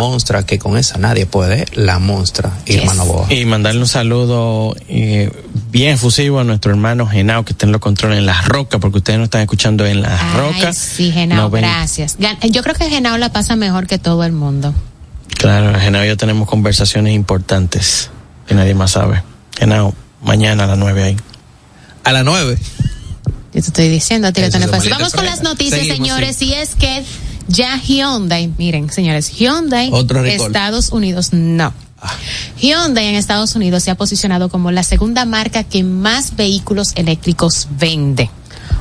Monstra, que con esa nadie puede, la Monstra, Irma Yes. Novoa. Y mandarle un saludo eh, bien efusivo a nuestro hermano Genao, que está en los controles en las rocas, porque ustedes no están escuchando en las Ay, rocas. sí, Genao, No ven- gracias. Yo creo que Genao la pasa mejor que todo el mundo. Claro, Genao y yo tenemos conversaciones importantes que nadie más sabe. Genao, mañana a las nueve ahí. A las nueve. Yo te estoy diciendo malita Vamos con las noticias, Seguimos, señores, y es que ya Hyundai, miren, señores, Hyundai, Otro. Estados Unidos, no. Hyundai en Estados Unidos se ha posicionado como la segunda marca que más vehículos eléctricos vende.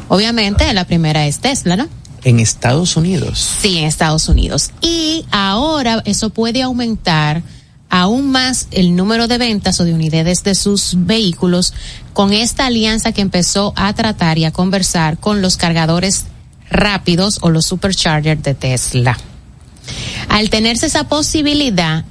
Obviamente, la primera es Tesla, ¿no? En Estados Unidos. Sí, en Estados Unidos. Y ahora eso puede aumentar aún más el número de ventas o de unidades de sus vehículos con esta alianza que empezó a tratar y a conversar con los cargadores rápidos o los superchargers de Tesla. Al tenerse esa posibilidad,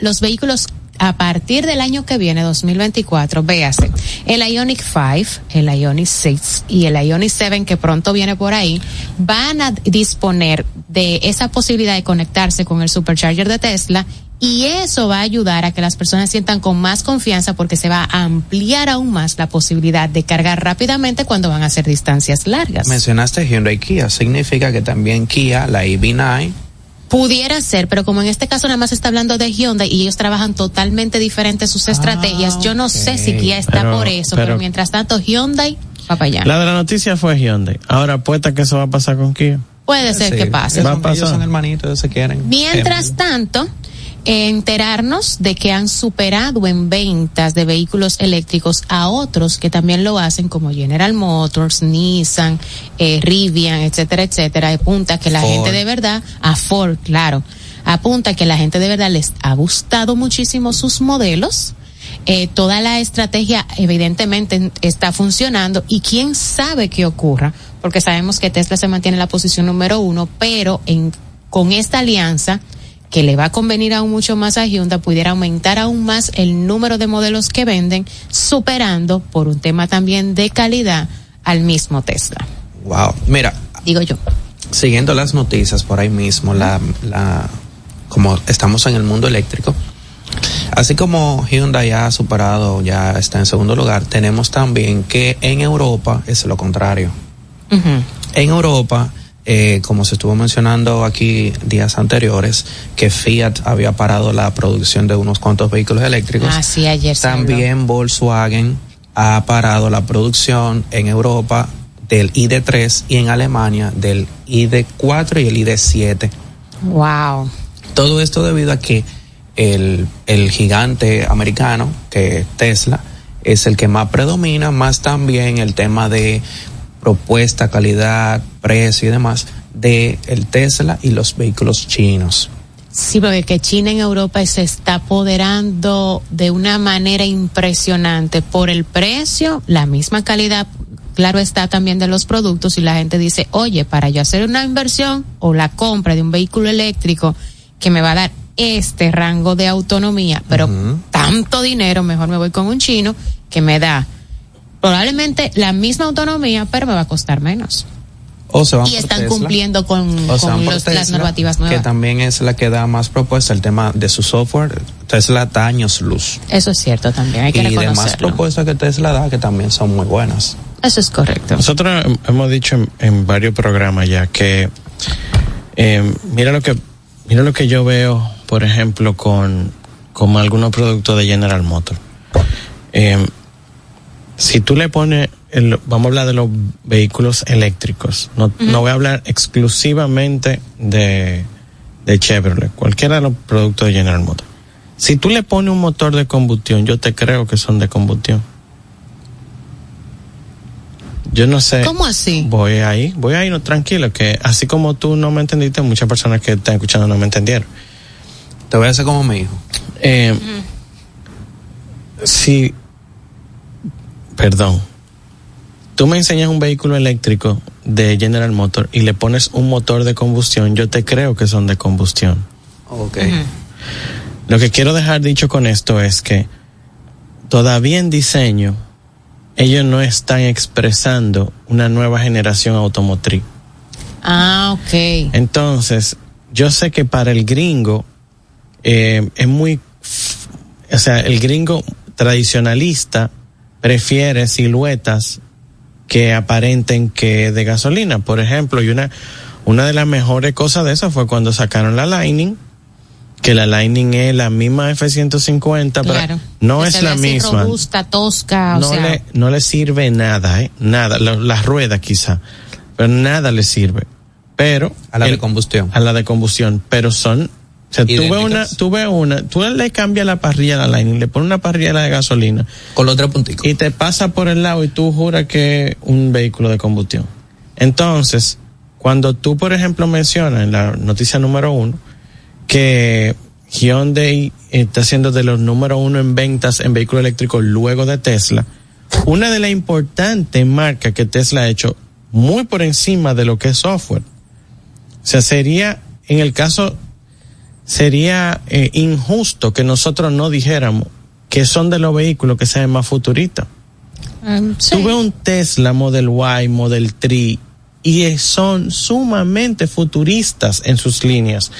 los vehículos a partir del año que viene, 2024, véase, el Ionic 5, el Ionic 6 y el Ionic 7 que pronto viene por ahí, van a disponer de esa posibilidad de conectarse con el supercharger de Tesla y eso va a ayudar a que las personas sientan con más confianza porque se va a ampliar aún más la posibilidad de cargar rápidamente cuando van a hacer distancias largas. Mencionaste Hyundai Kia, significa que también Kia, la EV9, Pudiera ser, pero como en este caso nada más está hablando de Hyundai y ellos trabajan totalmente diferentes sus estrategias, yo no sé si Kia está Pero- por eso, pero, pero- mientras tanto Hyundai va para allá. La de la noticia fue Hyundai. Ahora apuesta que eso va a pasar con Kia. Puede ser Sí, que pase. Va a pasar. Ellos son hermanitos, se quieren. Mientras Gemelos. tanto, enterarnos de que han superado en ventas de vehículos eléctricos a otros que también lo hacen, como General Motors, Nissan, eh, Rivian, etcétera, etcétera, apunta que la Ford. gente de verdad, a Ford, claro, apunta que la gente de verdad les ha gustado muchísimo sus modelos. Eh, toda la estrategia evidentemente está funcionando y quién sabe qué ocurra, porque sabemos que Tesla se mantiene en la posición número uno, pero en, con esta alianza que le va a convenir aún mucho más a Hyundai, pudiera aumentar aún más el número de modelos que venden, superando por un tema también de calidad al mismo Tesla. Wow. Mira, Digo yo. siguiendo las noticias por ahí mismo, la, la, como estamos en el mundo eléctrico, así como Hyundai ya ha superado, ya está en segundo lugar, tenemos también que en Europa es lo contrario. En Europa, eh, como se estuvo mencionando aquí días anteriores, que Fiat había parado la producción de unos cuantos vehículos eléctricos. Ah, sí, ayer. También Volkswagen ha parado la producción en Europa del ID3 y en Alemania del ID4 y el ID7. Wow. Todo esto debido a que el, el gigante americano, que es Tesla, es el que más predomina, más también el tema de propuesta, calidad, precio y demás de el Tesla y los vehículos chinos. Sí, porque que China en Europa se está apoderando de una manera impresionante por el precio, la misma calidad, claro está también de los productos y la gente dice, oye, para yo hacer una inversión o la compra de un vehículo eléctrico que me va a dar este rango de autonomía, pero tanto dinero, mejor me voy con un chino que me da probablemente la misma autonomía, pero me va a costar menos. O se van Y están Tesla, cumpliendo con, o se con los- las Tesla, normativas nuevas. Que también es la que da más propuesta el tema de su software. Tesla da años luz. Eso es cierto también, hay que y demás propuestas que Tesla da que también son muy buenas. Eso es correcto. Nosotros hem- hemos dicho en, en varios programas ya que eh, mira lo que mira lo que yo veo, por ejemplo, con, con algunos productos de General Motors. Eh, si tú le pones, el- vamos a hablar de los vehículos eléctricos, no, no voy a hablar exclusivamente de, de Chevrolet, cualquiera de los productos de General Motors. Si tú le pones un motor de combustión, yo te creo que son de combustión. Yo no sé. ¿Cómo así? Voy ahí, voy ahí, no, tranquilo, que así como tú no me entendiste, muchas personas que están escuchando no me entendieron. Te voy a hacer como mi hijo. Eh, Si, perdón, tú me enseñas un vehículo eléctrico de General Motors y le pones un motor de combustión, yo te creo que son de combustión. Ok. Lo que quiero dejar dicho con esto es que todavía en diseño ellos no están expresando una nueva generación automotriz. Ah, ok. Entonces, yo sé que para el gringo eh, es muy, o sea, el gringo tradicionalista prefiere siluetas que aparenten que de gasolina, por ejemplo, y una, una de las mejores cosas de eso fue cuando sacaron la Lightning, que la Lightning es la misma F-150, pero no es la misma. Robusta, tosca, no, le, no le sirve nada, ¿eh? Nada, la, la rueda quizá, pero nada le sirve. Pero. A la de combustión. A la de combustión, pero son. O sea, tú ves una, tú ves una, tú le cambias la parrilla a la Lightning, le pones una parrilla de gasolina. Con los tres punticos. Y te pasa por el lado y tú juras que es un vehículo de combustión. Entonces, cuando tú, por ejemplo, mencionas en la noticia número uno, que Hyundai está siendo de los número uno en ventas en vehículos eléctricos luego de Tesla. Una de las importantes marcas que Tesla ha hecho muy por encima de lo que es software. O sea, sería, en el caso, sería eh, injusto que nosotros no dijéramos que son de los vehículos que sean más futuristas. Um, sí. Tuve un Tesla Model Y, Model 3 y son sumamente futuristas en sus líneas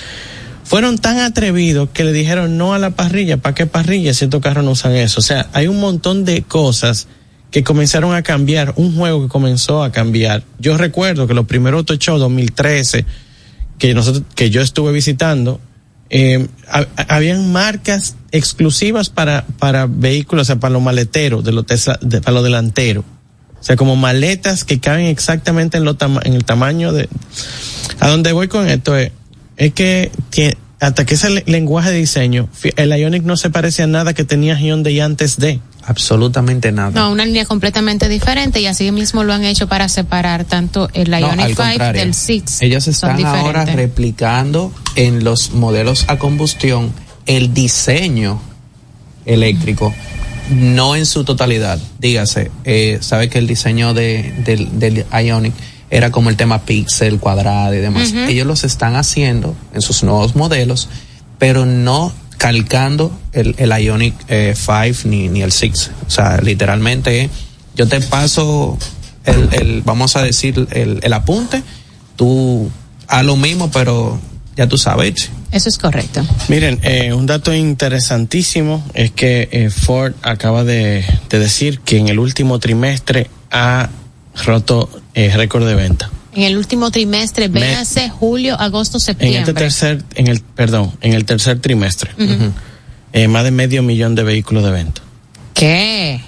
fueron tan atrevidos que le dijeron no a la parrilla. ¿Para qué parrilla si estos carros no usan eso? O sea, hay un montón de cosas que comenzaron a cambiar, un juego que comenzó a cambiar. Yo recuerdo que los primeros Auto Show 2013 que nosotros, que yo estuve visitando, eh, habían marcas exclusivas para, para vehículos, o sea, para los maleteros, de los de, para los delanteros. O sea, como maletas que caben exactamente en, lo en el tamaño de... A donde voy con esto es, es que hasta que ese lenguaje de diseño, el Ionic no se parece a nada que tenía Hyundai antes de. Absolutamente nada. No, una línea completamente diferente y así mismo lo han hecho para separar tanto el Ionic 5 del 6. Ellos están ahora replicando en los modelos a combustión el diseño eléctrico, no en su totalidad. Dígase, eh, sabe que el diseño de, del, del Ionic era como el tema pixel, cuadrado y demás. Ellos los están haciendo en sus nuevos modelos, pero no calcando el, el Ionic 5 eh, ni, ni el 6. O sea, literalmente yo te paso el, el vamos a decir, el, el apunte, tú haz lo mismo, pero ya tú sabes. Eso es correcto. Miren, eh, un dato interesantísimo es que eh, Ford acaba de, de decir que en el último trimestre ha roto eh, récord de venta. En el último trimestre, véase julio, agosto, septiembre. En este tercer, en el, perdón, en el tercer trimestre. eh, más de medio millón de vehículos de venta. ¿Qué?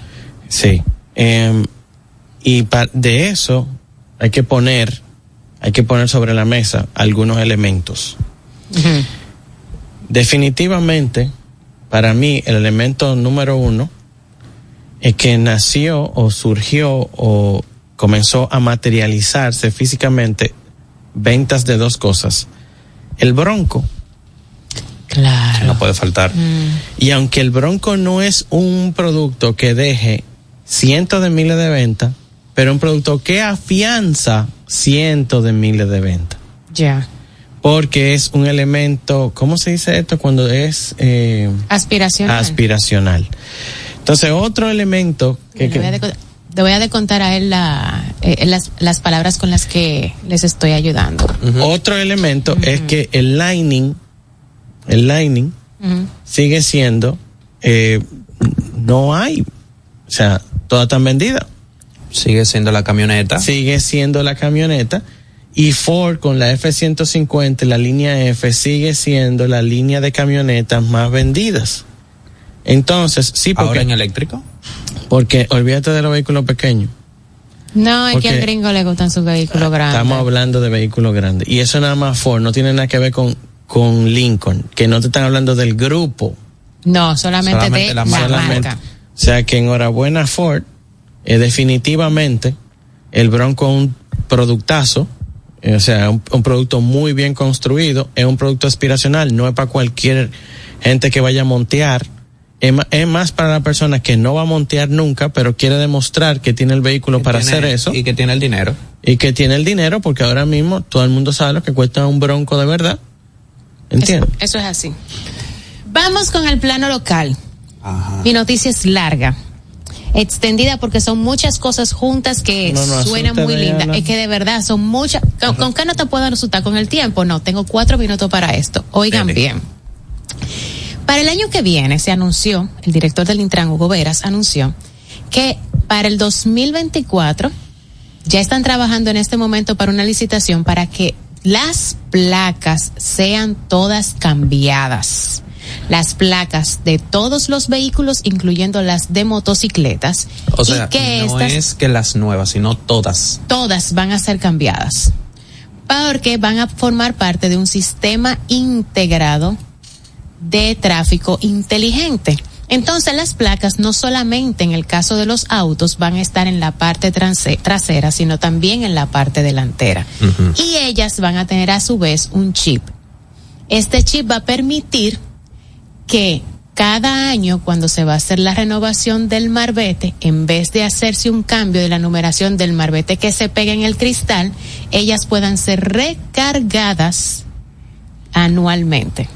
Sí. Eh, y de eso hay que poner, hay que poner sobre la mesa algunos elementos. Definitivamente, para mí, el elemento número uno es que nació o surgió o comenzó a materializarse físicamente ventas de dos cosas. El bronco. Claro. No puede faltar. Mm. Y aunque el bronco no es un producto que deje cientos de miles de ventas, pero un producto que afianza cientos de miles de ventas. Ya. Porque es un elemento, ¿cómo se dice esto? Cuando es... Eh, aspiracional. Aspiracional. Entonces, otro elemento que... Te voy a contar a él la, eh, las, las, palabras con las que les estoy ayudando. Otro elemento es que el lining, el lining sigue siendo, eh, no hay, o sea, toda tan vendida. Sigue siendo la camioneta. Sigue siendo la camioneta. Y Ford con la F-150, la línea F, sigue siendo la línea de camionetas más vendidas. Entonces, sí, porque. ¿Ahora en eléctrico? Porque olvídate de los vehículos pequeños. No, es que al gringo le gustan sus vehículos grandes. Estamos hablando de vehículos grandes. Y eso nada más Ford, no tiene nada que ver con, con Lincoln, que no te están hablando del grupo. No, solamente, de la, marca. O sea que enhorabuena Ford, eh, definitivamente el Bronco es un productazo, eh, o sea, un, un, producto muy bien construido, es un producto aspiracional, no es para cualquier gente que vaya a montear es más para la persona que no va a montear nunca, pero quiere demostrar que tiene el vehículo para hacer eso. Y que tiene el dinero. Y que tiene el dinero, porque ahora mismo todo el mundo sabe lo que cuesta un bronco de verdad. ¿Entiendes? Eso, es así. Vamos con el plano local. Ajá. Mi noticia es larga. Extendida porque son muchas cosas juntas que suenan muy lindas. Es que de verdad son muchas. Con, qué no te puedo resultar con el tiempo? No, tengo cuatro minutos para esto. Oigan bien Para el año que viene se anunció, el director del Intran, Hugo Veras, anunció que para el 2024 ya están trabajando en este momento para una licitación para que las placas sean todas cambiadas. Las placas de todos los vehículos, incluyendo las de motocicletas. O sea, no es que las nuevas, sino todas. Todas van a ser cambiadas. Porque van a formar parte de un sistema integrado de tráfico inteligente. Entonces las placas no solamente en el caso de los autos van a estar en la parte trasera, sino también en la parte delantera. Y ellas van a tener a su vez un chip. Este chip va a permitir que cada año cuando se va a hacer la renovación del marbete, en vez de hacerse un cambio de la numeración del marbete que se pega en el cristal, ellas puedan ser recargadas anualmente.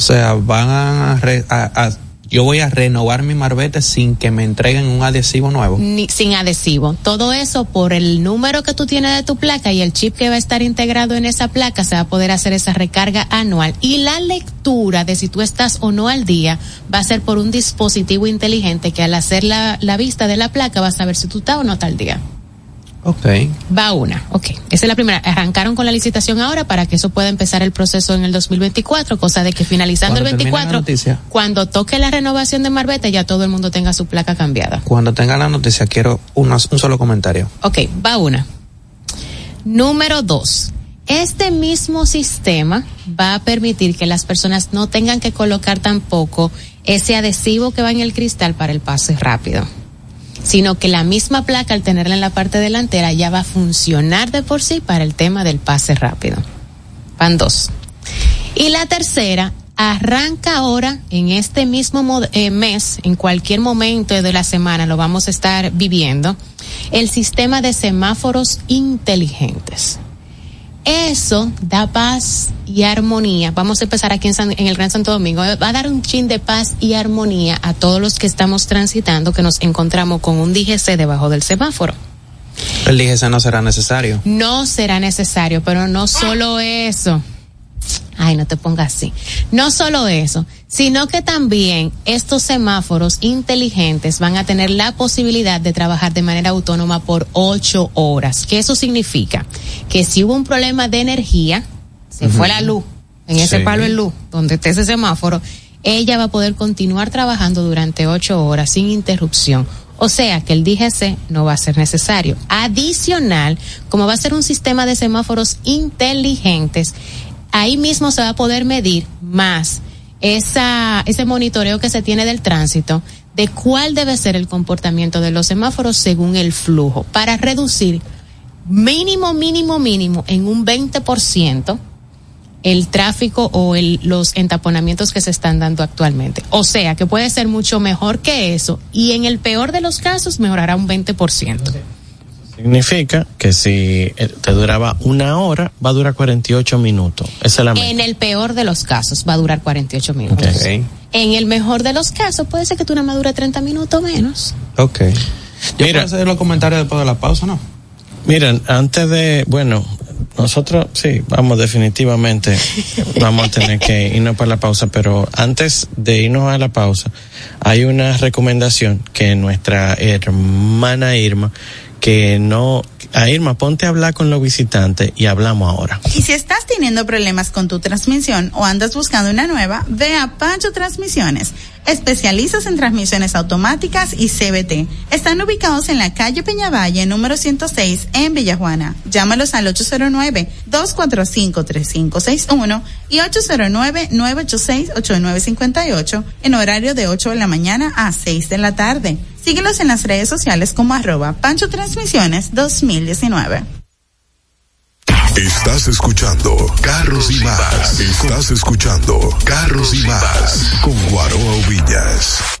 O sea, van a, a yo voy a renovar mi marbete sin que me entreguen un adhesivo nuevo. Ni, sin adhesivo. Todo eso por el número que tú tienes de tu placa y el chip que va a estar integrado en esa placa se va a poder hacer esa recarga anual. Y la lectura de si tú estás o no al día va a ser por un dispositivo inteligente que al hacer la, la vista de la placa va a saber si tú estás o no estás al día. Ok. Va una, ok. Esa es la primera. Arrancaron con la licitación ahora para que eso pueda empezar el proceso en el 2024, cosa de que finalizando el 24, cuando toque la renovación de Marbete, ya todo el mundo tenga su placa cambiada. Cuando tenga la noticia, quiero un solo comentario. Ok, va una. Número dos. Este mismo sistema va a permitir que las personas no tengan que colocar tampoco ese adhesivo que va en el cristal para el pase rápido sino que la misma placa al tenerla en la parte delantera ya va a funcionar de por sí para el tema del pase rápido. Van dos. Y la tercera, arranca ahora en este mismo eh, mes, en cualquier momento de la semana lo vamos a estar viviendo, el sistema de semáforos inteligentes. Eso da paz y armonía. Vamos a empezar aquí en, el Gran Santo Domingo. Va a dar un chin de paz y armonía a todos los que estamos transitando, que nos encontramos con un DGC debajo del semáforo. El DGC no será necesario. No será necesario, pero no solo eso. Ay, no te pongas así. No solo eso, sino que también estos semáforos inteligentes van a tener la posibilidad de trabajar de manera autónoma por ocho horas. ¿Qué eso significa? Que si hubo un problema de energía, se fue la luz, en ese palo de luz, donde está ese semáforo, ella va a poder continuar trabajando durante ocho horas sin interrupción. O sea que el DGC no va a ser necesario. Adicional, como va a ser un sistema de semáforos inteligentes, ahí mismo se va a poder medir más esa, ese monitoreo que se tiene del tránsito de cuál debe ser el comportamiento de los semáforos según el flujo para reducir mínimo, mínimo, mínimo en un 20% el tráfico o el, los entaponamientos que se están dando actualmente. O sea, que puede ser mucho mejor que eso y en el peor de los casos mejorará un 20%. Significa que si eh, te duraba una hora, va a durar 48 minutos. Esa es la En el peor de los casos va a durar 48 minutos. En el mejor de los casos puede ser que tú una dure 30 minutos menos. Ok. Yo Mira, hacer los comentarios después de la pausa, ¿no? Miren, antes de, bueno, nosotros sí, vamos definitivamente, vamos a tener que irnos para la pausa, pero antes de irnos a la pausa, hay una recomendación que nuestra hermana Irma que no a Irma, ponte a hablar con los visitantes y hablamos ahora. Y si estás teniendo problemas con tu transmisión o andas buscando una nueva, ve a Pancho Transmisiones. Especialistas en transmisiones automáticas y CBT. Están ubicados en la calle Peñavalle, número 106, en Villajuana. Llámalos al 809-245-3561 y 809-986-8958 en horario de 8 de la mañana a 6 de la tarde. Síguelos en las redes sociales como arroba Pancho Transmisiones 2019. Estás escuchando Carros y Más. Estás escuchando Carros y Más con Guaroa Villas.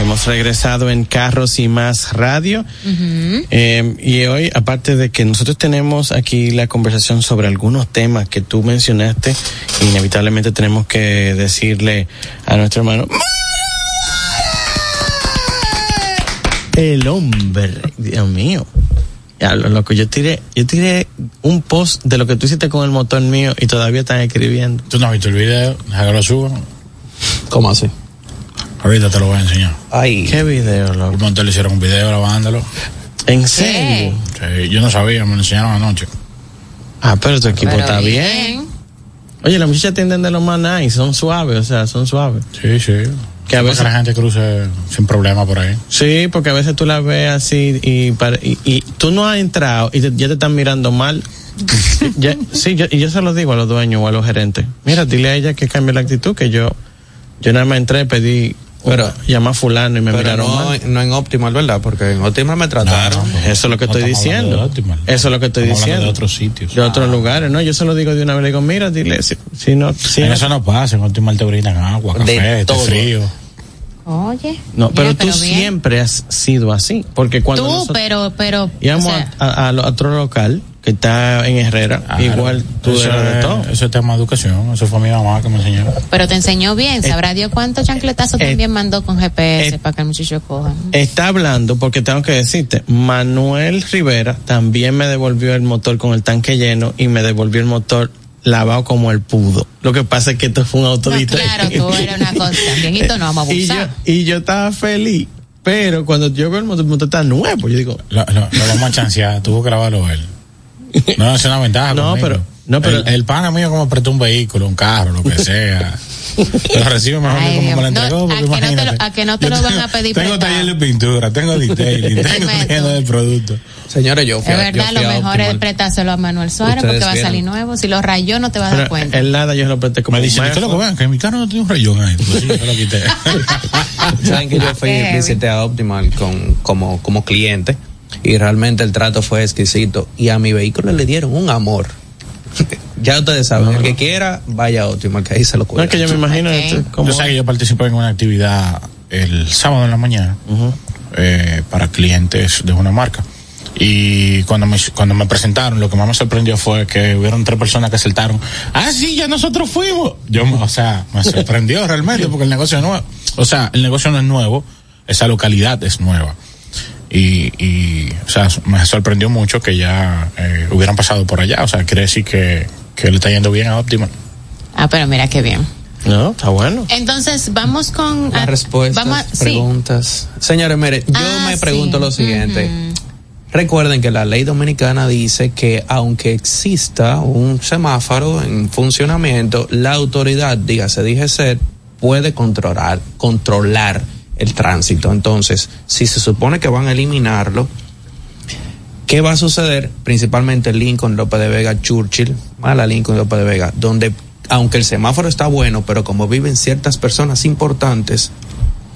Hemos regresado en Carros y Más Radio. Eh, y hoy, aparte de que nosotros tenemos aquí la conversación sobre algunos temas que tú mencionaste, inevitablemente tenemos que decirle a nuestro hermano. El hombre, Dios mío. Ya, lo loco, yo tiré, yo tiré un post de lo que tú hiciste con el motor mío y todavía están escribiendo. ¿Tú no has visto el video? Deja que lo suban. ¿Cómo así? Ahorita te lo voy a enseñar. Ay. ¿Qué video, loco? El monte le hicieron un video grabándolo. ¿En serio? Sí, yo no sabía, me lo enseñaron anoche. Ah, pero tu equipo Pero está bien. Oye, las muchachas tienden de lo más nice, son suaves, o sea, son suaves. Sí, sí. Que a veces- la gente cruce sin problema por ahí. Sí, porque a veces tú la ves así y, y, y tú no has entrado y te- ya te están mirando mal. Ya- sí, yo, y yo se lo digo a los dueños o a los gerentes. Mira, dile a ella que cambie la actitud, que yo, yo nada más entré, pedí, Pero- llamar a fulano y me Pero miraron no, mal. no en Optimal, ¿verdad? Porque en Optimal me trataron. Eso es lo que No estoy diciendo. Eso es lo que estoy diciendo. de otros sitios. De otros lugares, ¿no? Yo se lo digo de una vez, le digo, mira, dile, si, si no, si En eso no pasa, en Optimal te brindan agua, café, frío. Oye. no, pero tú bien. siempre has sido así, porque cuando Tú, nosotros- pero, pero. íbamos o sea, a, a- a otro local que está en Herrera, Claro. igual tú eso eras de es- todo. Eso es tema de educación. Eso fue mi mamá que me enseñó. pero te enseñó bien. Sabrá Dios cuántos chancletazos eh, también mandó con GPS eh, para que el muchacho coja. Está hablando porque tengo que decirte, Manuel Rivera también me devolvió el motor con el tanque lleno y me devolvió el motor lavado como el pudo. Lo que pasa es que esto fue un No, autodidacta. claro, tú eres una cosa. También no vamos a y yo, abusar. y yo estaba feliz, pero cuando yo veo el motor, el motor está nuevo, yo digo, Lo, lo, lo vamos a chancear, tuvo que grabarlo él. No, es una ventaja. No, conmigo. pero- no, pero- El, el pana mío como prestó un vehículo, un carro, lo que sea. Lo recibe mejor Ay, que como me lo entregó. No, a que no te lo- imagínate. a que no te Yo lo van tengo- a pedir Tengo prestado. taller de pintura, tengo detailing, tengo tienda de productos. Señores, yo fui Es a- yo verdad, fui lo mejor es prestárselo a Manuel Suárez porque va a salir nuevo. Si lo rayó, no te vas a dar cuenta. el nada yo se lo presté como Me un dice, mes, usted lo que que mi carro no tiene un rayón ahí. Pues sí, yo lo quité. Saben que yo fui, visité a Optimal con, como, como cliente y realmente el trato fue exquisito y a mi vehículo le dieron un amor. ya ustedes saben, el que quiera, vaya a que ahí se lo No cuida. es que yo me imagino Ok. esto es como Yo sé que yo participé en una actividad el sábado en la mañana eh, para clientes de una marca. Y cuando me, cuando me presentaron, lo que más me sorprendió fue que hubieron tres personas que saltaron. Ah, sí, ya nosotros fuimos. Yo, o sea, me sorprendió realmente porque el negocio es nuevo. O sea, el negocio no es nuevo, esa localidad es nueva. Y, y o sea, me sorprendió mucho que ya eh, hubieran pasado por allá. O sea, quiere decir que, que le está yendo bien a Optimal. Ah, pero mira qué bien. No, está bueno. Entonces, vamos con. Las respuestas, vamos a- sí. preguntas. Señores, mire, yo Ah, me pregunto sí. lo siguiente. Recuerden que la ley dominicana dice que aunque exista un semáforo en funcionamiento, la autoridad, dígase DGC, puede controlar, controlar el tránsito. Entonces, si se supone que van a eliminarlo, ¿qué va a suceder? Principalmente Lincoln, López de Vega, Churchill, a la Lincoln, López de Vega, donde aunque el semáforo está bueno, pero como viven ciertas personas importantes,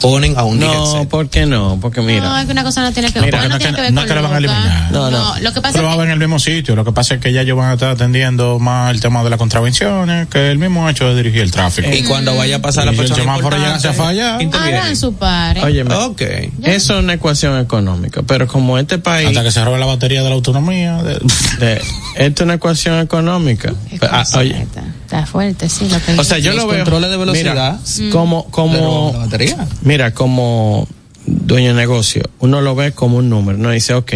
ponen a un No. ¿por qué no? Porque No, mira, es que una cosa no tiene que Mira, ver. no, tiene que, ver no con que la van a eliminar. No, no. lo que pasa Pero es va que en el mismo sitio. Lo que pasa es que ya ellos van a estar atendiendo más el tema de las contravenciones que el mismo hecho de dirigir el tráfico. Y cuando vaya a pasar la Y si el persona semáforo llega importante, a fallar, intervienen. hagan su par. óyeme, Ok. eso es una ecuación económica, pero como este país, hasta que se robe la batería de la autonomía. de- de- esto es una ecuación económica. Ah, oye. Está fuerte, sí. Lo que O sea, yo Los lo veo. controles de velocidad. Mira, como, como, la batería. mira, como dueño de negocio, uno lo ve como un número. Uno dice, ok,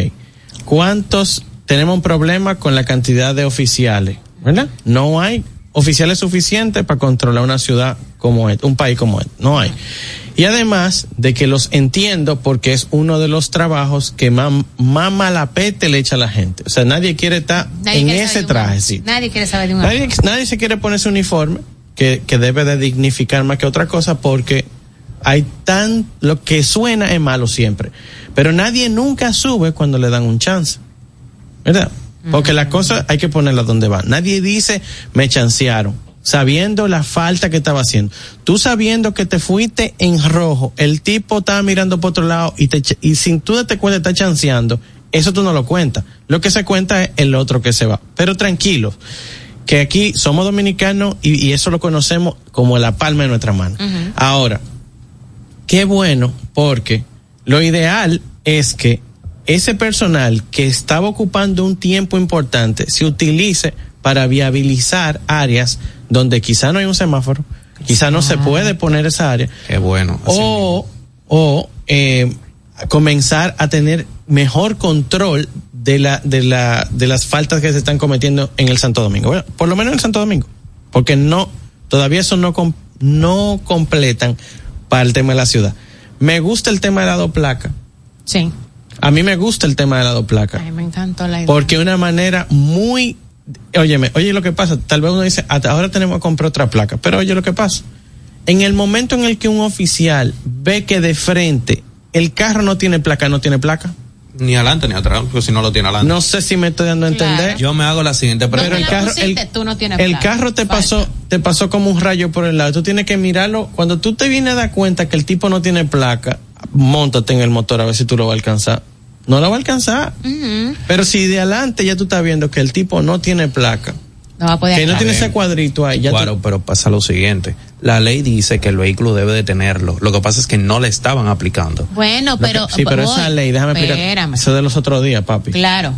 ¿cuántos tenemos un problema con la cantidad de oficiales? ¿Verdad? No hay oficiales suficientes para controlar una ciudad como esta, un país como este. No hay. Y además de que los entiendo porque es uno de los trabajos que más, más malapete le echa a la gente. O sea, nadie quiere estar Nadie en quiere ese traje, sí. Nadie quiere saber de un Nadie, nadie se quiere poner ese uniforme que, que debe de dignificar más que otra cosa porque hay tan lo que suena es malo siempre pero nadie nunca sube cuando le dan un chance ¿verdad? porque la cosa hay que ponerla donde va nadie dice me chancearon sabiendo la falta que estaba haciendo. Tú sabiendo que te fuiste en rojo el tipo estaba mirando por otro lado y te y sin tú darte cuenta está chanceando eso tú no lo cuentas. Lo que se cuenta es el otro que se va. Pero tranquilos que aquí somos dominicanos y, y eso lo conocemos como la palma de nuestra mano. Ahora, qué bueno porque lo ideal es que ese personal que estaba ocupando un tiempo importante se utilice para viabilizar áreas donde quizá no hay un semáforo, quizá no se puede poner esa área, Qué bueno. o, o eh, comenzar a tener mejor control de la de la de las faltas que se están cometiendo en el Santo Domingo Bueno, por lo menos en el Santo Domingo porque no todavía eso no no completan para el tema de la ciudad me gusta el tema de la doplaca Sí. a mí me gusta el tema de la doplaca Ay, me encantó la idea. porque una manera muy óyeme, oye lo que pasa, tal vez uno dice, "Hasta ahora tenemos que comprar otra placa, pero oye lo que pasa. En el momento en el que un oficial ve que de frente el carro no tiene placa, no tiene placa. Ni adelante ni atrás, porque si no lo tiene adelante. No sé si me estoy dando a Claro. entender. Yo me hago la siguiente Pero pregunta. el lo carro, pusiste, el, tú no tienes el carro te Falta. pasó, te pasó como un rayo por el lado. Tú tienes que mirarlo. Cuando tú te vienes a dar cuenta que el tipo no tiene placa, montate en el motor a ver si tú lo vas a alcanzar. No lo va a alcanzar. Pero si de adelante ya tú estás viendo que el tipo no tiene placa, No va a poder. que no tiene ese cuadrito ahí, ya tú- Claro, pero pasa lo siguiente. La ley dice que el vehículo debe de tenerlo. Lo que pasa es que no le estaban aplicando. Bueno, que- pero. sí, pero esa ley, déjame explicar. Eso es de los otros días, papi. Claro.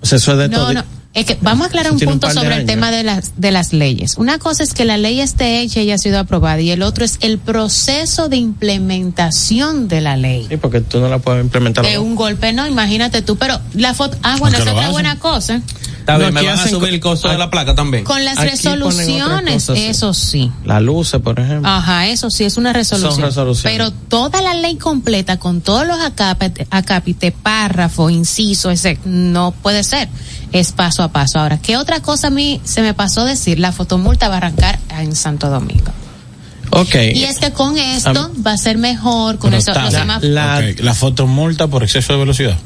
O sea, eso es de No, todo. no. Es que vamos a aclarar un un punto de sobre el años. tema de las, de las leyes. Una cosa es que la ley esté hecha y haya sido aprobada y el otro es el proceso de implementación de la ley. Sí, porque tú no la puedes implementar. De un golpe, no, imagínate tú, pero la foto, ah, bueno, Aunque esa es otra buena cosa. Está bien, me van a subir el costo de la placa también. Con las Aquí resoluciones, cosa, eso sí. La luces, por ejemplo. Ajá, eso sí, es una resolución. Son resoluciones. Pero toda la ley completa, con todos los acápite, acápite, párrafo, inciso, ese, no puede ser. Es paso a paso. Ahora, ¿qué otra cosa a mí se me pasó decir? La fotomulta va a arrancar en Santo Domingo. Ok. Y es que con esto va a ser mejor, con eso, los la- semáforos. la- Ok, la fotomulta por exceso de velocidad.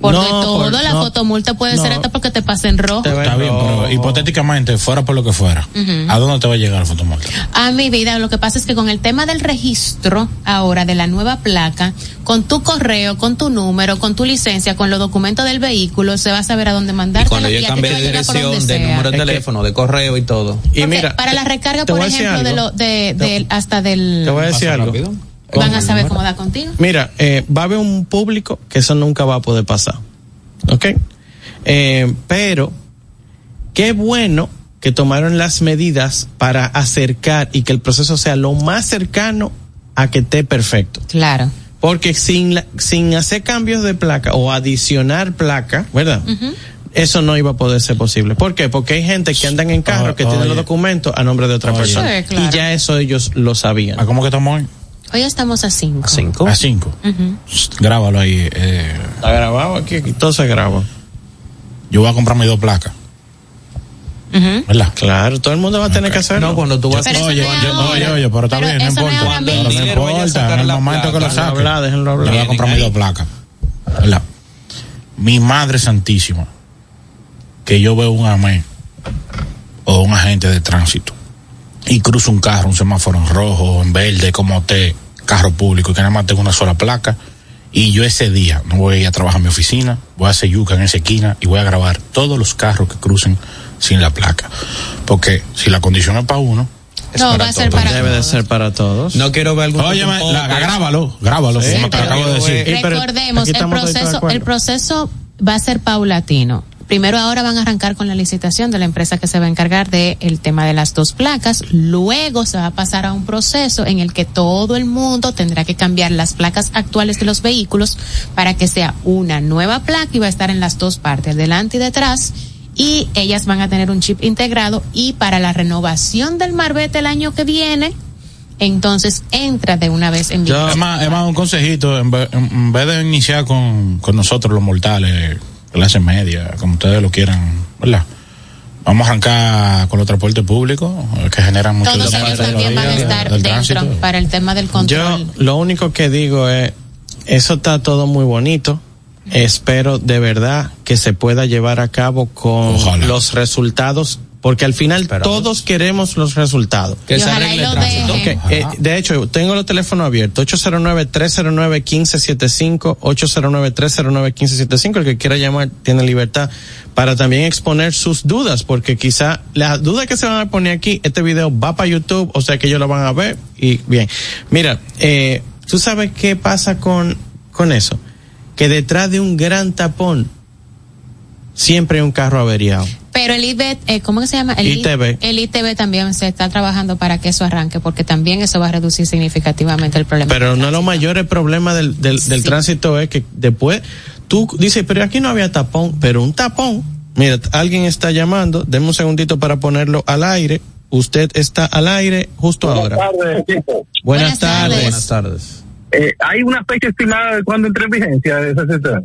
Por No, de todo, por- la no. fotomulta puede No. ser hasta porque te pasen rojo. Te va- Está bien, pero hipotéticamente, fuera por lo que fuera, ¿a dónde te va a llegar la fotomulta? A mi vida, lo que pasa es que con el tema del registro ahora de la nueva placa, con tu correo, con tu número, con tu licencia, con los documentos del vehículo, se va a saber a dónde Y mandarte. cuando yo cambie de dirección, de número de Es que- teléfono, de correo y todo. Y mira, para la recarga, por ejemplo, de lo, de, Te- del- hasta del, Te voy a decir Pasa algo. rápido. Van a saber cómo da contigo. Mira, eh, va a haber un público que eso nunca va a poder pasar. ¿Ok? Eh, pero, qué bueno que tomaron las medidas para acercar y que el proceso sea lo más cercano a que esté perfecto. Claro. Porque sin, la- sin hacer cambios de placa o adicionar placa, ¿verdad? Eso no iba a poder ser posible. ¿Por qué? Porque hay gente que andan en carro Oh, que tienen los documentos a nombre de otra Oye. persona. Sí, claro. Y ya eso ellos lo sabían. ¿A cómo que estamos hoy? Estamos a cinco. Cinco. A cinco. Grábalo ahí. eh, Está grabado aquí, aquí todo se graba. yo voy a comprar mis dos placas. Claro, todo el mundo va a tener que hacerlo. No, cuando tú vas Pero eso Oye, no oye, oye, pero está Pero bien, no no importa. no a importa, en el momento que lo saque. hablar, déjenlo hablar. Yo voy a comprar mis dos placas. ¿Verdad? Mi madre santísima, que yo veo un amén o un agente de tránsito y cruzo un carro, un semáforo en rojo, en verde, como usted, carro público, que nada más tengo una sola placa, y yo ese día no voy a ir a trabajar a mi oficina, voy a hacer yuca en esa esquina y voy a grabar todos los carros que crucen sin la placa. Porque si la condición es para uno, es No, para va a ser todos. para Debe de todos. ser para todos. No quiero ver algún la- grábalo, grábalo, Sí, como te lo pero- acabo de decir. Eh, Recordemos, el de proceso, el proceso va a ser paulatino. Primero ahora van a arrancar con la licitación de la empresa que se va a encargar del el tema de las dos placas. Luego se va a pasar a un proceso en el que todo el mundo tendrá que cambiar las placas actuales de los vehículos para que sea una nueva placa y va a estar en las dos partes, delante y detrás. Y ellas van a tener un chip integrado y para la renovación del Marbete el año que viene, entonces entra de una vez en vigor. Es más, es más un consejito, en vez, en vez de iniciar con, con nosotros los mortales, clase media, como ustedes lo quieran, ¿verdad? Vamos a arrancar con los transportes públicos, que generan mucho Todos ellos también van a estar dentro para el tema del Yo control. lo único que digo es, eso está todo muy bonito. Espero de verdad que se pueda llevar a cabo con Ojalá. los resultados, porque al final todos queremos los resultados. Que Y se arregle el lo tránsito. dejen. Ok, eh, de hecho, tengo los teléfonos abiertos, 809-309-1575, 809-309-1575, el que quiera llamar tiene libertad para también exponer sus dudas, porque quizá las dudas que se van a poner aquí, este video va para YouTube, o sea que ellos lo van a ver, y bien. Mira, eh, ¿tú sabes qué pasa con, con eso? Que detrás de un gran tapón, siempre hay un carro averiado. Pero el ITV, eh, ¿cómo que se llama? El I- ITV. El ITV también se está trabajando para que eso arranque, porque también eso va a reducir significativamente el problema. Pero uno de los mayores problemas del, del, del Sí. tránsito es que después tú dices, pero aquí no había tapón, pero un tapón. Mira, alguien está llamando, denme un segundito para ponerlo al aire. Usted está al aire justo ahora. tardes. Buenas, Buenas tardes. tardes. Buenas tardes. Eh, ¿Hay una fecha estimada de cuándo entra en vigencia ese sistema?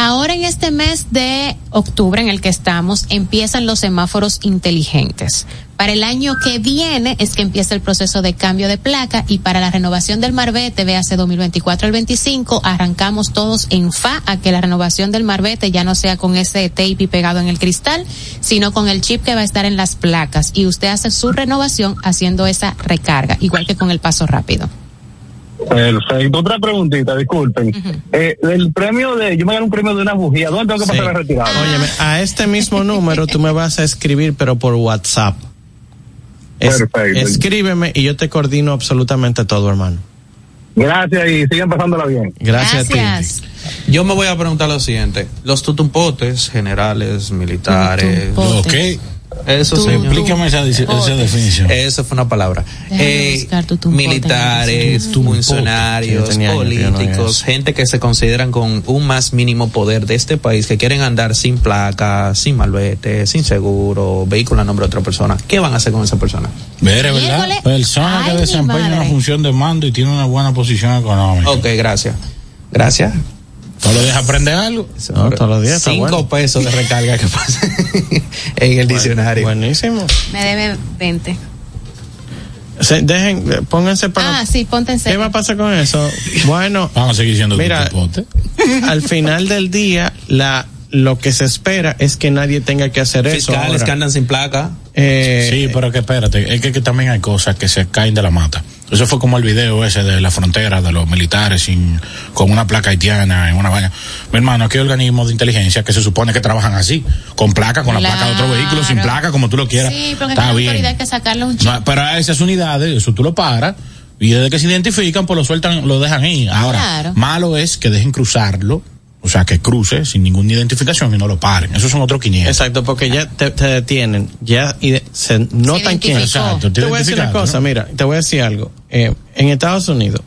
Ahora en este mes de octubre en el que estamos empiezan los semáforos inteligentes. Para el año que viene es que empieza el proceso de cambio de placa y para la renovación del Marbete, véase 2024 al 25, arrancamos todos en fa a que la renovación del Marbete ya no sea con ese tape pegado en el cristal, sino con el chip que va a estar en las placas y usted hace su renovación haciendo esa recarga, igual que con el paso rápido. Perfecto. Otra preguntita, disculpen. eh, el premio de, yo me gané un premio de una bujía, ¿dónde tengo que pasar Sí. la retirada? Óyeme, a este mismo número tú me vas a escribir, pero por WhatsApp. Es- Perfecto. escríbeme y yo te coordino absolutamente todo, hermano. Gracias y sigan pasándola bien. Gracias, a ti. Yo me voy a preguntar lo siguiente. Los tutumpotes, generales, militares. Tutumpotes. Ok. Eso Tú- sí. Explícame esa, esa definición. Eso fue una palabra. En el militares, funcionarios, Sí, no políticos, gente que se consideran con un más mínimo poder de este país, que quieren andar sin placa, sin malvete, sin seguro, vehículo a nombre de otra persona. ¿Qué van a hacer con esa persona? Ver, ¿verdad? Persona Ay, que desempeña una función de mando y tiene una buena posición económica. Ok, gracias. Gracias. ¿Tú lo dejas aprender algo? No, todos los días está Cinco bueno. pesos de recarga que pasa en el diccionario. Buenísimo. Me debe 20. Se- dejen, pónganse para. Ah, sí, ponte en ¿Qué va a pasar con eso? Bueno, Vamos a seguir siendo Mira, al final del día, la lo que se espera es que nadie tenga que hacer eso. Fiscales ahora. que andan sin placa. Eh, Sí, pero que espérate, es que, que también hay cosas que se caen de la mata. Eso fue como el video ese de la frontera de los militares sin, con una placa haitiana en una vaina. Mi hermano, aquí hay organismos de inteligencia que se supone que trabajan así, con placa, con la placa de otro vehículo, sin placa, como tú lo quieras. Sí, porque Está cada bien. autoridad hay que sacarle un. No, pero a esas unidades, eso tú lo paras, y desde que se identifican, pues lo sueltan, lo dejan ahí. Ahora, Claro. malo es que dejen cruzarlo, o sea, que cruce sin ninguna identificación y no lo paren. Esos son otros 500. Exacto, porque ya te, te detienen, ya y se notan quién. Exacto, Te voy a decir una cosa, ¿no? mira, te voy a decir algo. Eh, en Estados Unidos,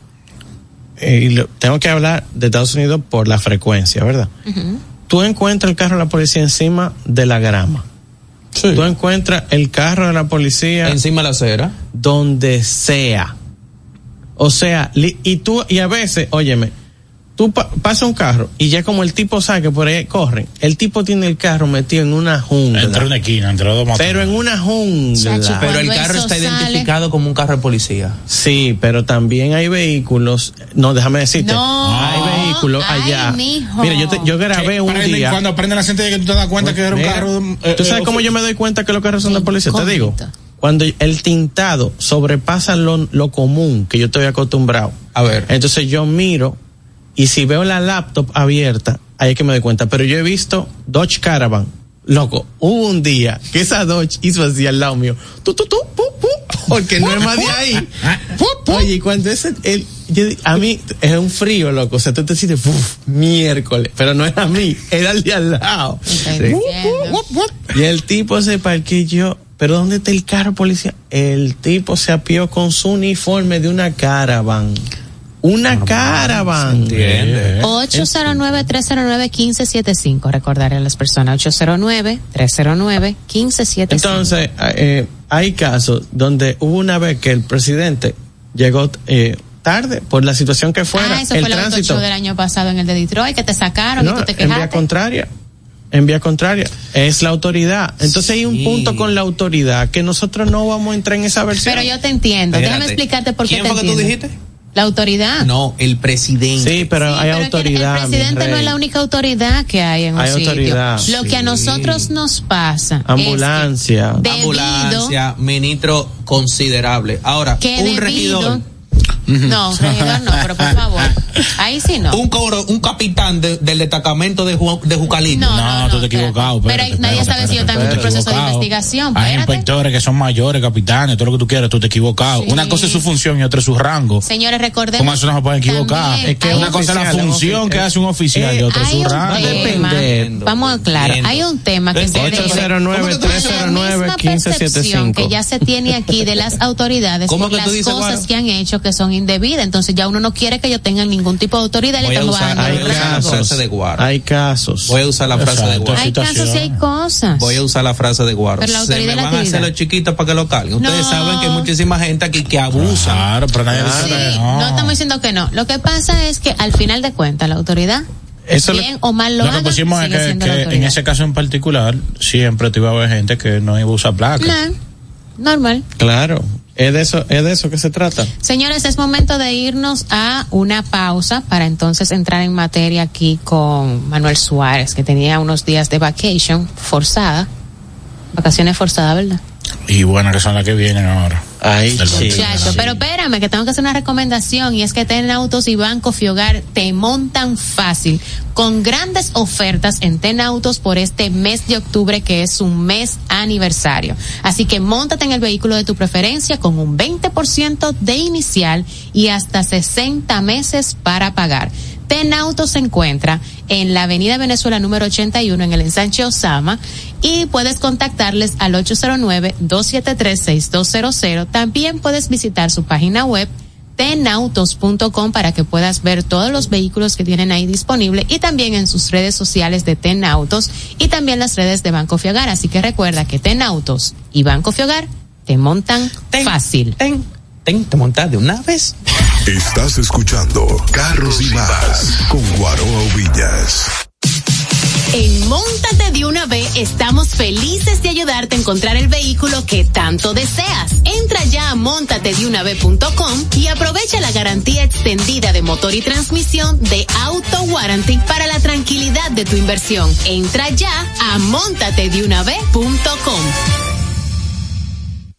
eh, y lo- tengo que hablar de Estados Unidos por la frecuencia, ¿verdad? Tú encuentras el carro de la policía encima de la grama. Tú encuentras el carro de la policía Encima de la acera. donde sea. O sea, li- y tú, y a veces, óyeme, tú pa- pasa un carro y ya como el tipo sabe que por ahí corren, el tipo tiene el carro metido en una jungla. Entre una esquina, entre dos motores. pero en una jungla. Chachi, Pero el carro está sale- identificado como un carro de policía. Sí, pero también hay vehículos, no, déjame decirte, No. hay vehículos Ay, allá. mijo. Mira, yo, te- yo grabé un día. Cuando prende la gente que tú te das cuenta que era un Mira, carro. eh, ¿Tú sabes eh, cómo yo me doy cuenta que los carros son de policía? Te digo, cuando el tintado sobrepasa lo, lo común que yo estoy acostumbrado. A ver. Entonces yo miro y si veo la laptop abierta, ahí es que me doy cuenta. Pero yo he visto Dodge Caravan. Loco, hubo un día que esa Dodge hizo así al lado mío. Tu, tu, tu, pu, pu, porque no es más de ahí. Oye, y cuando ese, el, yo a mí es un frío, loco. O sea, tú te sientes, miércoles. Pero no era a mí, era el de al lado. Y el tipo se parqueó yo, ¿pero dónde está el carro policía? El tipo se apió con su uniforme de una caravan. Una caravan. ¿Entiendes? 809-309-1575. Recordaré a las personas. 809-309-1575. Entonces, eh, hay casos donde hubo una vez que el presidente llegó eh, tarde por la situación que fuera. ah, eso el fue tránsito. del año pasado en el de Detroit, que te sacaron y tú te en vía quejaste. contraria. En vía contraria. Es la autoridad. Entonces hay un punto con la autoridad que nosotros no vamos a entrar en esa versión. Pero yo te entiendo. Déjame explicarte por qué ¿Quién te fue que tú dijiste? La autoridad. No, el presidente. Sí, pero Sí, hay pero autoridad. el presidente no es la única autoridad que hay en un Hay sitio. autoridad, Lo que a nosotros nos pasa. Ambulancia. Es que Ambulancia, ministro considerable. Ahora, que un debido- regidor, No, regidor no, pero por favor. Ahí sí no. un cobro, un capitán de- del destacamento de, Ju- de Jucalito. No, No, tú te has equivocado. Pero espérate, ahí nadie espérate, sabe si yo también estoy en proceso de investigación. Hay Espérate. inspectores que son mayores, capitanes, todo lo que tú quieras, tú te has equivocado. Sí. Una cosa es su función y otra es su rango. Señores, recordemos. ¿Cómo eso no se puede equivocar? también Es que hay una un- cosa es la función que hace un oficial y Eh, otra es su rango. depender. vamos claro, Entiendo. hay un tema que se debe 809-309-1575. la misma percepción que ya se tiene aquí de las autoridades ¿Cómo en que tú las dices, cosas que han hecho que son indebidas, entonces ya uno no quiere que ellos tengan ningún tipo de autoridad y Voy le a usar- rango. frase de Guaro. Hay casos. Voy a usar la frase de. Guaro. Hay casos y hay cosas. Voy a usar la frase de. Pero la Se me van a hacer los chiquitos para que lo carguen. Ustedes No. saben que hay muchísima gente aquí que abusa. Claro, pero nadie Sí, que no. no. estamos diciendo que no. Lo que pasa es que al final de cuentas la autoridad, Eso bien o mal lo, Lo que haga, pusimos es que, que en ese caso en particular siempre te iba a haber gente que no iba a usar placa. No, normal. Claro. Es de eso, es de eso que se trata. Señores, es momento de irnos a una pausa para entonces entrar en materia aquí con Manuel Suárez, que tenía unos días de vacation forzada. Vacaciones forzadas, ¿verdad? Y buenas que son las que vienen ahora. Ay, sí. Muchacho, pero espérame, que tengo que hacer una recomendación y es que Ten Autos y Banco Fiogar te montan fácil con grandes ofertas en Ten Autos por este mes de octubre que es un mes aniversario. Así que montate en el vehículo de tu preferencia con un 20% de inicial y hasta 60 meses para pagar. Ten Autos se encuentra en la Avenida Venezuela número 81 en el ensanche Osama y puedes contactarles al 809-273-6200. También puedes visitar su página web tenautos.com para que puedas ver todos los vehículos que tienen ahí disponible y también en sus redes sociales de Ten Autos y también las redes de Banco Fiogar. Así que recuerda que Ten Autos y Banco Fiogar te montan Ten, fácil. Ten, ten, te montas de una vez. Estás escuchando Carros y Más con Guaroa Villas. En Móntate de una vez estamos felices de ayudarte a encontrar el vehículo que tanto deseas. Entra ya a montatedeunav.com y aprovecha la garantía extendida de motor y transmisión de Auto Warranty para la tranquilidad de tu inversión. Entra ya a montatedeunav.com.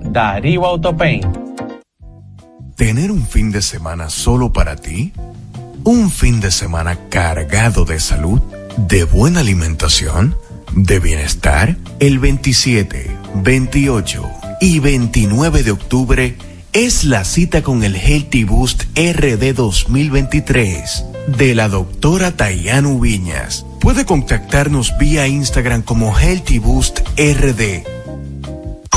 Darío Autopaint. ¿Tener un fin de semana solo para ti? ¿Un fin de semana cargado de salud, de buena alimentación, de bienestar? El 27, 28 y 29 de octubre es la cita con el Healthy Boost RD 2023 de la doctora Tayanu Viñas. Puede contactarnos vía Instagram como Healthy Boost RD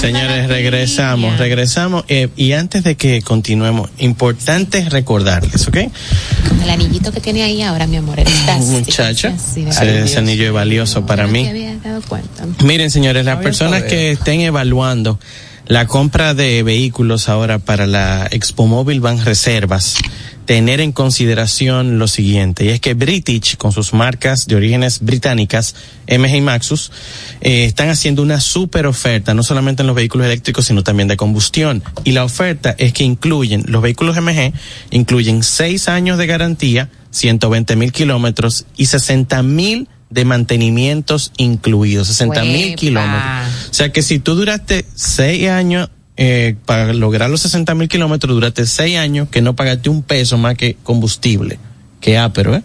Señores, regresamos, regresamos. eh, y antes de que continuemos, importante recordarles, ¿ok? El anillito que tiene ahí ahora, mi amor, el táctico. Muchacha, Sí, ese, anillo es valioso para No mí. dado. Miren, señores, las personas que estén evaluando la compra de vehículos ahora para la Expo Móvil Van Reservas, tener en consideración lo siguiente, y es que British, con sus marcas de orígenes británicas, MG y Maxus, eh, están haciendo una super oferta, no solamente en los vehículos eléctricos, sino también de combustión. Y la oferta es que incluyen, los vehículos MG, incluyen seis años de garantía, 120 mil kilómetros y 60 mil de mantenimientos incluidos, 60 mil kilómetros. O sea que si tú duraste seis años eh, para lograr los 60 mil kilómetros, duraste seis años que no pagaste un peso más que combustible, que ápero, ¿eh?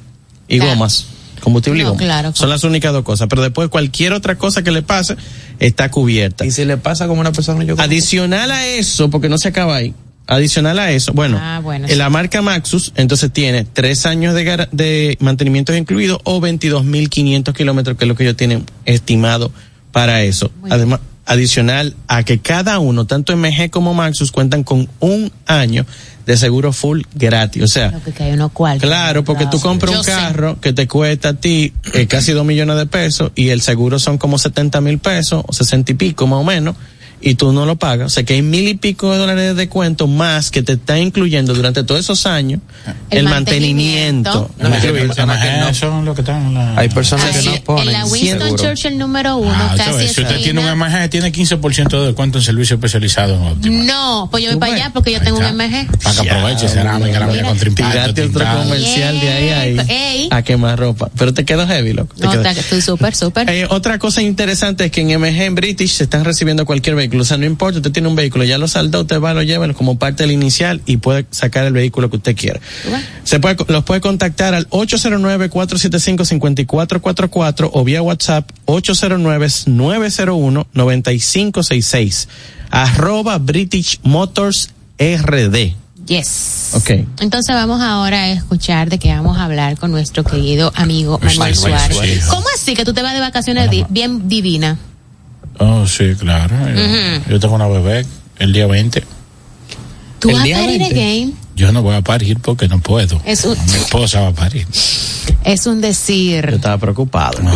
Y Claro. gomas. Combustible y gomas. claro, Son las únicas dos cosas. Pero después cualquier otra cosa que le pase está cubierta. Y si le pasa como una persona yo Adicional a eso, porque no se acaba ahí. Adicional a eso, bueno, Ah, bueno, en sí. la marca Maxus, entonces tiene tres años de, gar- de mantenimientos incluidos o 22.500 kilómetros, que es lo que ellos tienen estimado para eso. Además, adicional a que cada uno, tanto MG como Maxus, cuentan con un año de seguro full gratis. O sea, Lo que cae uno cual. Claro, porque tú compras Yo un sé. carro que te cuesta a ti eh, casi dos millones de pesos y el seguro son como 70 mil pesos o 60 y pico más o menos y tú no lo pagas. O sea que hay mil y pico de dólares de descuento más que te está incluyendo durante todos esos años el, El mantenimiento. MG son los que están en la... Hay personas que no En ponen la Winston seguro. Churchill número uno, Ah, casi si usted tiene un MG, tiene 15% de descuento en servicio especializado en. No, pues yo voy para allá porque yo tengo un MG. Para que aproveche cerámica, la mía con Tírate otro comercial de ahí, ahí a quemar ropa. Pero te quedo heavy, loco. Está- estoy súper, súper. Eh, otra cosa interesante es que en MG en British se están recibiendo cualquier vehículo. O sea, no importa, usted tiene un vehículo, ya lo saldó, usted va, lo lleva como parte del inicial y puede sacar el vehículo que usted quiera. Se puede, los puede contactar al 809-475-5444 o vía WhatsApp 809-901-9566. Arroba British Motors RD. Yes. Ok. Entonces vamos ahora a escuchar de qué vamos a hablar con nuestro querido amigo Manuel Manuel Suárez. Suárez. ¿Cómo así que tú te vas de vacaciones di- bien divina? Oh, sí, claro. Yo, Ujú. yo tengo una bebé el día 20. ¿Tú El vas a parir 20. again? Yo no voy a parir porque no puedo. Es un, Mi esposa va a parir. es un decir. Yo estaba preocupado. No.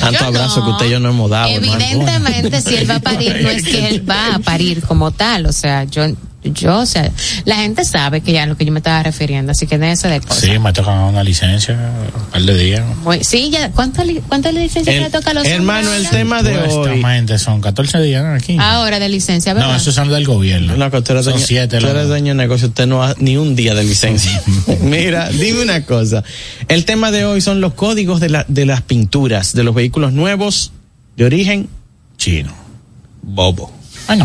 Tanto Yo abrazo no. que usted y yo no hemos dado. hermano. Evidentemente, si él va a parir, no es que él va a parir como tal. O sea, yo, yo, o sea, la gente sabe que ya a lo que yo me estaba refiriendo, así que déjense de cosas. Sí, me toca una licencia un par de días. Muy- sí, ya, ¿cuántas li- cuántas licencias le toca a los hermano, el tema de hoy. Son 14 días aquí. Ahora de licencia, ¿verdad? No, esos son del gobierno. No, que eres, Son dueño, siete, los- eres dueño de negocio, usted no ha ni un día de licencia. Mira, dime una cosa. El tema de hoy son los códigos de, la, de las pinturas de los vehículos nuevos de origen chino. Bobo. Ay,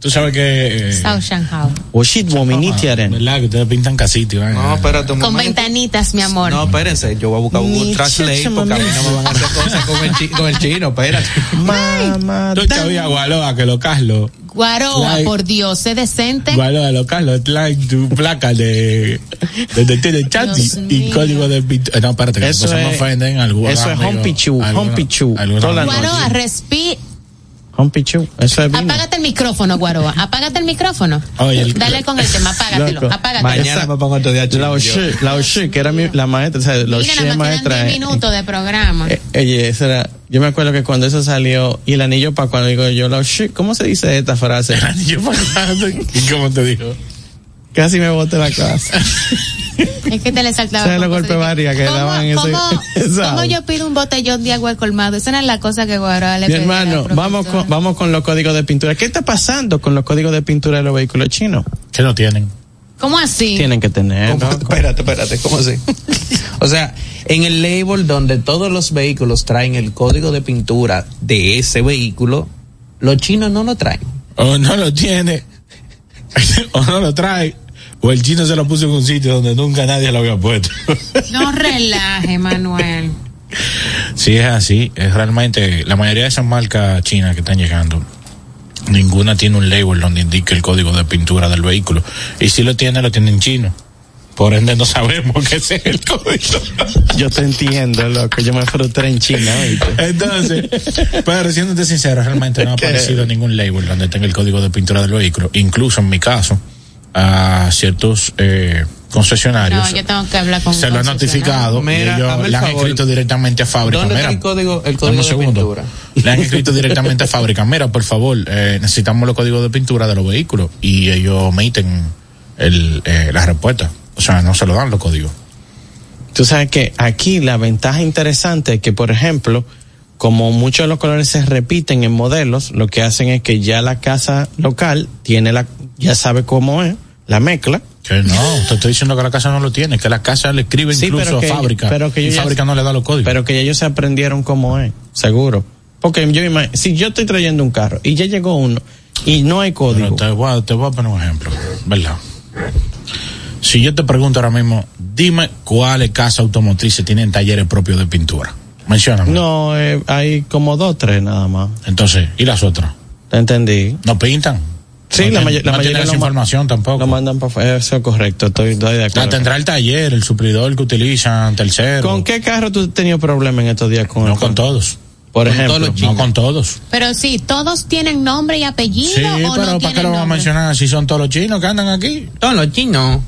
Tú sabes que. eh, Sao Shanghai. Wominitiaren. ¿Verdad? Que ustedes pintan casitos. ¿eh? No, espérate un Con momento. ventanitas, mi amor. No, espérense, yo voy a buscar Google Translate porque a mí no me van a hacer cosas con el, chi- con el chino, espérate. Mamá. Tú sabías, Gualoa, que lo Carlos. Guaroa, Like- por Dios, sé decente. Gualoa, lo Carlos, trae tu placa de. de, de, de, chat Dios y mío. código de. pint- No, espérate, que Eso se me es- ofenden algunos. eso es Hompichu, Hompichu. Guaroa, respi... Hompichu. Eso es vino. Apágate el micrófono, Guaroa. Apágate el micrófono. Oye, el- Dale con el tema, apágatelo. Loco. Apágatelo. Mañana me pongo otro día. La yo. Oshi, la Oshi, que era mi, la maestra, o sea, la maestra. quedan 10 eh, minutos de programa. Eh, Oye, eso era, yo me acuerdo que cuando eso salió, y el anillo para cuando digo yo, la shit, ¿cómo se dice esta frase? Yo pasando, ¿Y cómo te dijo? Casi me boté la clase. Es que te le saltaba. ¿Sabes los golpes varias que ¿Cómo- daban en ese- ¿cómo, yo pido un botellón de agua colmado? Esa no es la cosa que Guaroa le Mi hermano, vamos con, vamos con los códigos de pintura. ¿Qué está pasando con los códigos de pintura de los vehículos chinos? Que no tienen. ¿Cómo así? Tienen que tener. ¿Cómo? Espérate, espérate, ¿cómo así? o sea, en el label donde todos los vehículos traen el código de pintura de ese vehículo, los chinos no lo traen. O no lo tiene. o no lo trae. O el chino se lo puso en un sitio donde nunca nadie lo había puesto. No relaje, Manuel. Sí, es así. Es realmente, la mayoría de esas marcas chinas que están llegando, ninguna tiene un label donde indique el código de pintura del vehículo. Y si lo tiene, lo tiene en chino. Por ende, no sabemos qué es el código. Yo te entiendo, loco. Yo me frustré en China, ¿oíste? Entonces, pero siéndote sincero, realmente no ha ¿Qué? aparecido ningún label donde tenga el código de pintura del vehículo. Incluso en mi caso, a ciertos eh, concesionarios No, yo tengo que hablar con se lo han notificado Mira, y ellos le han favor. escrito directamente a fábrica. ¿Dónde Mira, está el código, el código de segundo. pintura? Le han escrito directamente a fábrica. Mira, por favor, eh, necesitamos los códigos de pintura de los vehículos y ellos emiten el, eh, la respuesta. O sea, no se lo dan los códigos. Tú sabes que aquí la ventaja interesante es que, por ejemplo, como muchos de los colores se repiten en modelos, lo que hacen es que ya la casa local tiene la, ya sabe cómo es, la mezcla. Que no, te estoy diciendo que la casa no lo tiene, que la casa le escribe Sí, incluso que- a fábrica. pero que y ellos ya- fábrica no le da los códigos. Pero que ellos se aprendieron cómo es, seguro. Porque yo imag- si yo estoy trayendo un carro y ya llegó uno y no hay código. Pero te voy, a, te voy a poner un ejemplo, ¿verdad? Si yo te pregunto ahora mismo, dime cuáles casas automotrices tienen talleres propios de pintura. Mencióname. No, eh, hay como dos, tres nada más. Entonces, ¿y las otras? ¿Te entendí? ¿No pintan? Sí, no la, may- la no mayoría tienen esa lo ma- información tampoco. Lo mandan para. Eso es correcto, estoy, estoy de La acuerdo. tendrá el taller, el suplidor que utilizan, tercero. ¿Con qué carro tú has tenido problemas en estos días con No el- con todos. Por Con ejemplo. No con todos. Pero sí, ¿todos tienen nombre y apellido Sí, o pero no ¿para qué lo vamos a mencionar si son todos los chinos que andan aquí? Todos los chinos.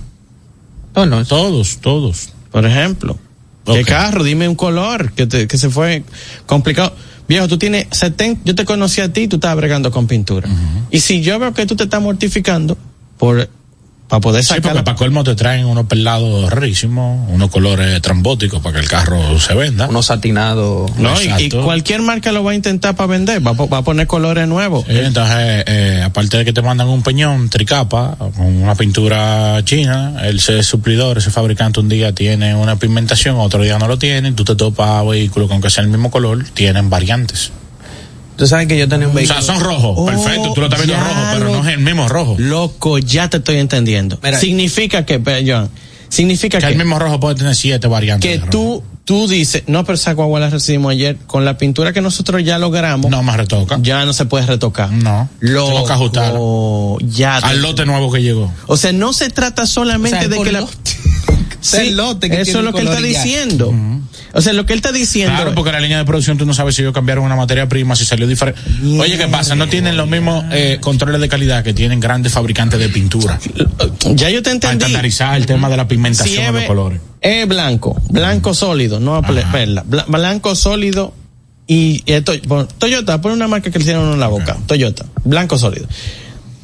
Todos. Todos, todos. Por ejemplo. Ok. ¿Qué carro? Dime un color que, te- que se fue complicado. Viejo, tú tienes 70, yo te conocí a ti y tú estabas bregando con pintura. Y si yo veo que tú te estás mortificando por, para poder Sí, sacar porque la- para colmo te traen unos pelados rarísimos, unos colores trambóticos para que el carro se venda. Unos satinados. No, y, cualquier marca lo va a intentar para vender, va, a po- va a poner colores nuevos. Sí, entonces, eh, aparte de que te mandan un peñón tricapa con una pintura china, el ese suplidor, ese fabricante un día tiene una pigmentación, otro día no lo tiene, tú te topas vehículos con que sea el mismo color, tienen variantes. Tú sabes que yo tenía un O vehículo. sea, son rojos, Oh, perfecto, tú lo estás viendo rojo, pero no es el mismo rojo. Loco, ya te estoy entendiendo. Mira. significa que, Joan, significa Que que, el mismo rojo puede tener siete variantes. que tú, tú dices, no, pero esa guagua la recibimos ayer, con la pintura que nosotros ya logramos, No más retoca. ya no se puede retocar. No. Loco, Tengo que ajustar. Ya te- Al lote nuevo que llegó. O sea, no se trata solamente O sea, de que la... lote. Sí, el lote que eso es lo que él está diciendo. O sea, lo que él está diciendo... Claro, porque la línea de producción tú no sabes si ellos cambiaron una materia prima, si salió diferente. Oye, ¿qué pasa? No tienen los mismos eh, controles de calidad que tienen grandes fabricantes de pintura. ya yo te Para entendí. estandarizar el tema de la pigmentación Si de los colores. Es blanco, blanco sólido, no perla. Bla- blanco sólido y eh, to- Toyota, pon una marca que le hicieron en la boca. Toyota, blanco sólido.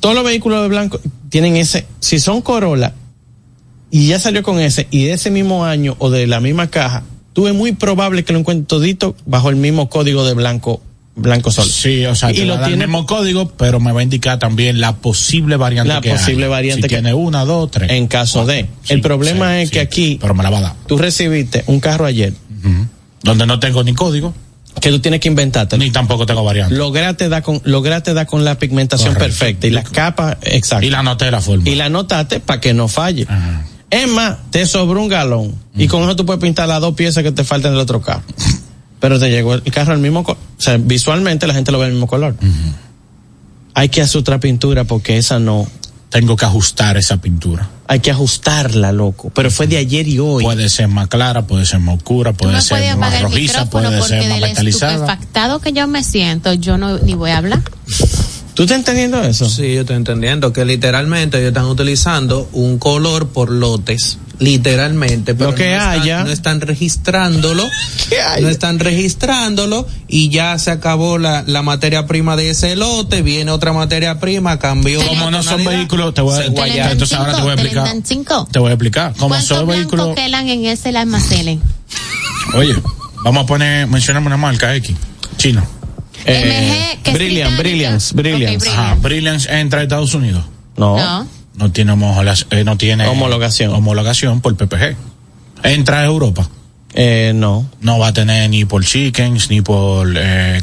Todos los vehículos de blanco tienen ese, si son Corolla y ya salió con ese y de ese mismo año o de la misma caja, tú es muy probable que lo encuentres todito bajo el mismo código de blanco, blanco sólido. Sí, o sea, y lo tiene el mismo código, pero me va a indicar también la posible variante La que posible variante si que- tiene una, dos, tres. en caso de. Sí, el problema sí, es sí, que aquí Pero me la va a dar. tú recibiste un carro ayer. Donde no tengo ni código, que tú tienes que inventarte. ni tampoco tengo variante. Lograste dar con, lograste dar con la pigmentación Correcto. perfecta y la capa exacta. Y la anoté de la forma. Y la anotaste para que no falle. Ajá. Es más, te sobró un galón. Y con eso tú puedes pintar las dos piezas que te faltan del otro carro. Pero te llegó el carro al mismo color. O sea, visualmente la gente lo ve al mismo color. Hay que hacer otra pintura porque esa no. Tengo que ajustar esa pintura. Hay que ajustarla, loco. Pero fue de ayer y hoy. Puede ser más clara, puede ser más oscura, puede ser más rojiza, puede ser más metalizada. que yo me siento, yo no ni voy a hablar. ¿Tú estás entendiendo eso? Sí, yo estoy entendiendo que literalmente ellos están utilizando un color por lotes. Literalmente, pero Lo que no están, haya. no están registrándolo, no están registrándolo y ya se acabó la, la materia prima de ese lote, viene otra materia prima, cambió. Como no son vehículos, te voy a- guaya- entonces ahora te voy a explicar. Cinco. Te voy a explicar. Como ¿Cuántos son vehículos. quedan en ese almacén? Oye, vamos a poner, mencioname una marca X, China. MG, que es Brilliant. Brilliance, Brilliance. Ok, Ajá, Brilliance entra a Estados Unidos. No. No. No tiene, eh, no tiene Homologación. homologación por PPG. Entra a Europa. Eh, no. No va a tener ni por Chickens, ni por eh,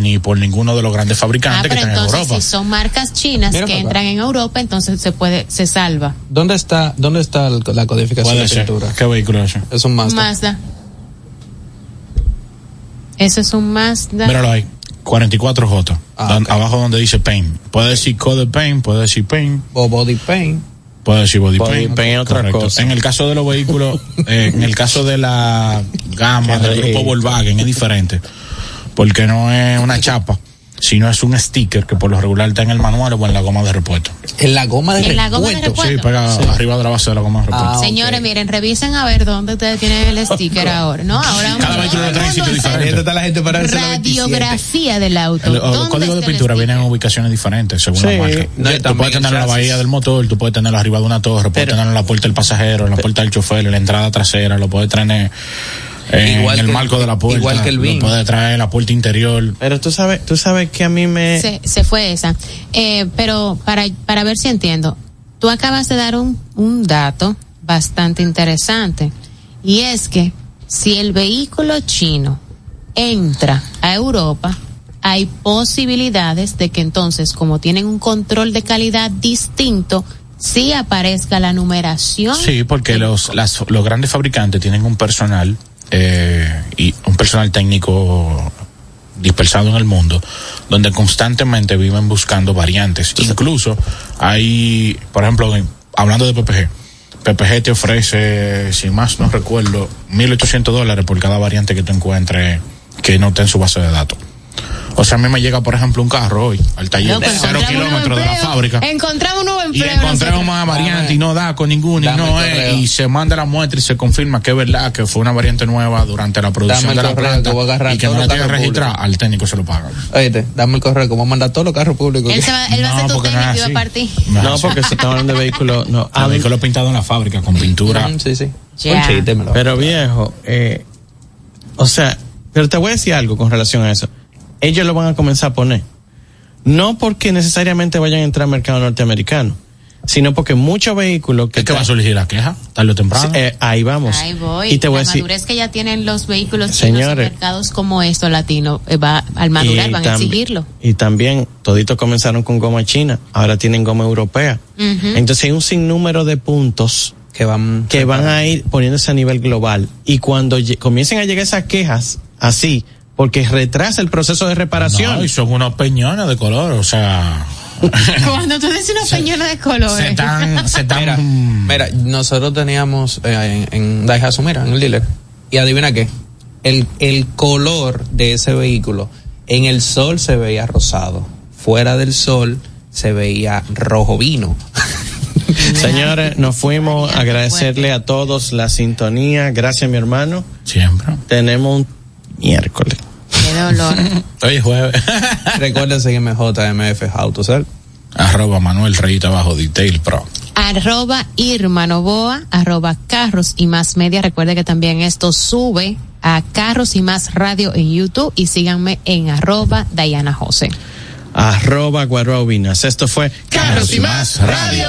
ni por ninguno de los grandes Ah, fabricantes que están en Europa. si son marcas chinas Mira que acá. entran en Europa, entonces se puede, se salva. ¿Dónde está, dónde está el- la codificación de ser. pintura? ¿Qué vehículo es? Es un Mazda. Mazda. Eso es un Mazda. Míralo ahí. 44J. Ah, Dan-. Abajo donde dice paint. Puede decir code paint, puede decir paint, O body paint. puede decir body, Body paint es otra Correcto. cosa. En el caso de los vehículos, eh, en el caso de la gama del grupo. Volkswagen es diferente. Porque no es una chapa, sino es un sticker que por lo regular está en el manual o en la goma de repuesto. En la goma de En la goma de repuesto. repuesto. Sí, pega arriba de la base de la goma de repuesto. Ah. Señores, miren, revisen a ver dónde ustedes tienen el sticker ahora, ¿no? Ahora Cada todo vehículo el trae sitio diferente. está la gente para Radiografía del auto. El- los ¿Dónde códigos de pintura vienen en ubicaciones diferentes según Sí. la marca. No, tú puedes tenerlo en la bahía del motor, tú puedes tenerlo arriba de una torre, puedes tenerlo en la puerta del pasajero, en la puerta del chofer, en la entrada trasera, lo puedes traer en Igual el que marco de la puerta, igual que el puedes traer en la puerta interior. Pero tú sabes, tú sabes que a mí me... Se, se fue esa. Eh, pero para, para ver si entiendo, tú acabas de dar un, un dato bastante interesante. Y es que si el vehículo chino entra a Europa, hay posibilidades de que entonces, como tienen un control de calidad distinto, sí aparezca la numeración. Sí, porque los, las- los grandes fabricantes tienen un personal eh, y un personal técnico dispersado en el mundo, donde constantemente viven buscando variantes. Incluso hay, por ejemplo, hablando de PPG, PPG te ofrece, si más no recuerdo, 1.800 dólares por cada variante que tú encuentres que no esté en su base de datos. O sea, a mí me llega, por ejemplo, un carro hoy al taller Loco, cero encontramos un kilómetros de la fábrica Encontramos un nuevo y empleo. encontramos nosotros. más variante y no da con ninguna y no es y se manda la muestra y se confirma que es verdad que fue una variante nueva durante la producción de la planta y que no la tiene registrada al técnico se lo paga Oíste, dame el correo, como manda todos los carros públicos. Él, se va, él va a ser tu no técnico y va a partir. No, porque se está hablando de vehículos... No, a mí- vehículo pintado en la fábrica con pintura Mm, sí, sí. Ya. Un chiste, me lo- Pero viejo, eh, o sea, pero te voy a decir algo con relación a eso. Ellos lo van a comenzar a poner. No porque necesariamente vayan a entrar al mercado norteamericano, sino porque muchos vehículos que... es que va a surgir la queja tarde o temprano Sí, eh, ahí vamos. Ahí voy. Y te voy a la decir, madurez que ya tienen los vehículos chinos en Señores. mercados como esto latino, eh, va, al madurar y van a exigirlo. Y también, toditos comenzaron con goma china, ahora tienen goma europea. Ujú. Entonces hay un sinnúmero de puntos que van que van a ir poniéndose a nivel global. Y cuando comiencen a llegar esas quejas así, porque retrasa el proceso de reparación. no, y son unos peñones de color o sea Cuando tú dices una peñona de colores. se están se están Mira, mira, nosotros teníamos eh, en, en Daihatsu, mira, en el dealer. Y adivina qué. El, el color de ese vehículo en el sol se veía rosado. Fuera del sol se veía rojo vino. Señores, nos fuimos a agradecerle a todos la sintonía. Gracias, mi hermano. siempre Tenemos un miércoles. Qué dolor. oye jueves Recuerden seguirme JMF Autosel. arroba Manuel Reyita bajo Detail Pro arroba Irma Novoa, arroba Carros y Más Media. Recuerde que también esto sube a Carros y Más Radio en YouTube y síganme en arroba Diana José. Arroba Guarobinas. Esto fue Carros y Más Radio.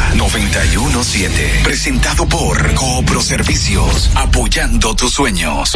917. Presentado por Coopro Servicios, apoyando tus sueños.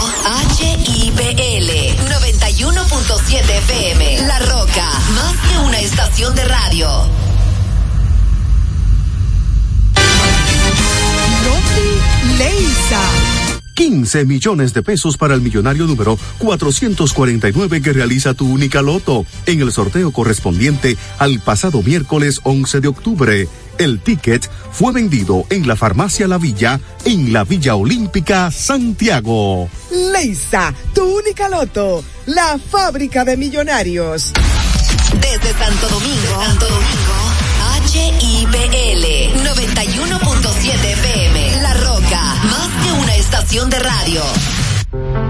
HIPL 91.7 FM. La Roca, más que una estación de radio. Noti Leisa. 15 millones de pesos para el millonario número 449 que realiza tu única loto en el sorteo correspondiente al pasado miércoles 11 de octubre. El ticket fue vendido en la farmacia La Villa en la Villa Olímpica Santiago. Leisa, tu única loto, la fábrica de millonarios. Desde Santo Domingo, Santo Domingo, HIPL 91.7 FM. La Roca, más que una estación de radio.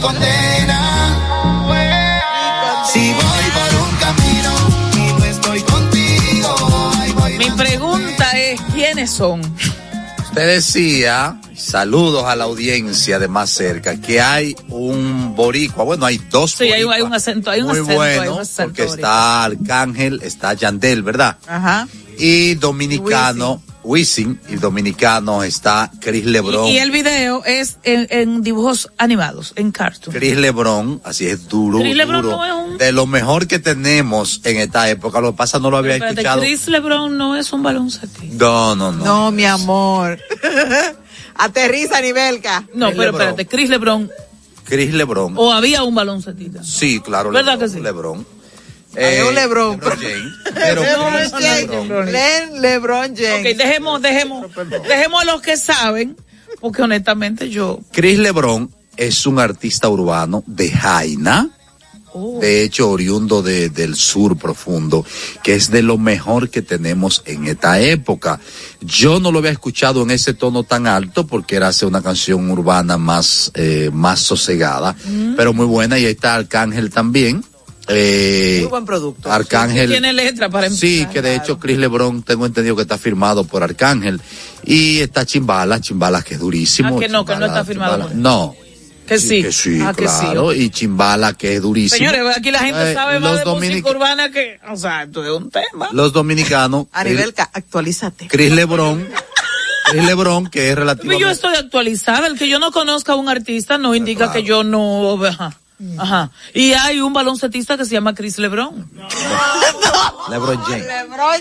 condena. Si voy por un camino y no estoy contigo, ahí voy Mi pregunta es, ¿quiénes son? Usted decía, saludos a la audiencia de más cerca, que hay un boricua, bueno, hay dos Sí, hay, un acento, hay un muy acento, hay un bueno, acento. porque está Arcángel, está Yandel, ¿verdad? Ajá. Y dominicano, Wisin, y dominicano está Chris Lebron. Y, y el video es en, en dibujos animados, en cartoon. Chris Lebron, así es duro, Chris Lebron duro. no es un- De lo mejor que tenemos en esta época, lo que pasa no lo había escuchado. Chris LeBron no es un baloncesto. No, no, no. No, mi amor. Aterriza, Nivelka. No, Chris pero LeBron. espérate, Chris LeBron, Chris Lebron. o había un baloncetista. Sí, claro. ¿Verdad Lebron, que sí? Lebron. Había un Lebron. James. Pero LeBron Chris James. Lebron. Len LeBron James. Ok, dejemos, dejemos, dejemos a los que saben, porque honestamente yo. Chris Lebron es un artista urbano de Jaina. Oh. De hecho, oriundo de- del sur profundo, que es de lo mejor que tenemos en esta época. Yo no lo había escuchado en ese tono tan alto porque era hacer una canción urbana más, eh, más sosegada, Mm. pero muy buena. Y ahí está Arcángel también. Eh, Muy buen producto. Arcángel. Tiene letra para Sí, empezar. que de hecho Chris Lebron tengo entendido que está firmado por Arcángel. Y está Chimbala, Chimbala que es durísimo. Ah, que no, que no está firmado por. No. Que sí. Que sí, Ah, que sí, claro. Y Chimbala que es durísimo. Señores, aquí la gente Eh, sabe más los de dominic- música urbana que, o sea, esto es un tema. Los dominicanos. A Nivelka, actualízate. Chris Lebron. Chris Lebron, que es Yo relativamente. estoy actualizada. El que yo no conozca a un artista no indica que yo no. ajá. Ajá. Y hay un baloncetista que se llama Chris LeBron. LeBron James.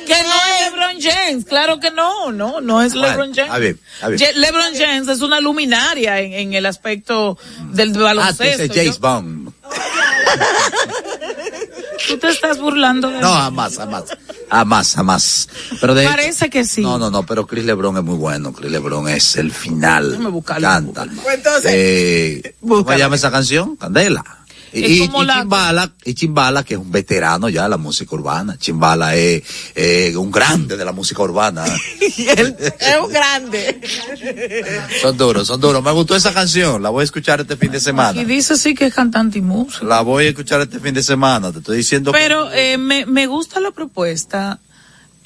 Que no es LeBron James, claro que no, no, no es Bueno, LeBron James. a ver, a ver. LeBron James es una luminaria en, en el aspecto del Ah, tú baloncesto. dices James Yo- Bond. Tú te estás burlando de No, mí. jamás, jamás. Jamás, jamás. Pero de Parece que sí. No, no, no, pero Chris LeBron es muy bueno. Chris LeBron es el final. Déjame buscarlo, Canta. Pues entonces, Eh, ¿Cómo se llama esa canción? Candela. Y, Es Chimbala, y Chimbala, que es un veterano ya de la música urbana. Chimbala es eh, un grande de la música urbana. Es un grande. son duros, son duros. Me gustó esa canción. La voy a escuchar este fin de semana. Y dice sí que es cantante y músico. La voy a escuchar este fin de semana. Te estoy diciendo. que- Pero eh, me, me gusta la propuesta.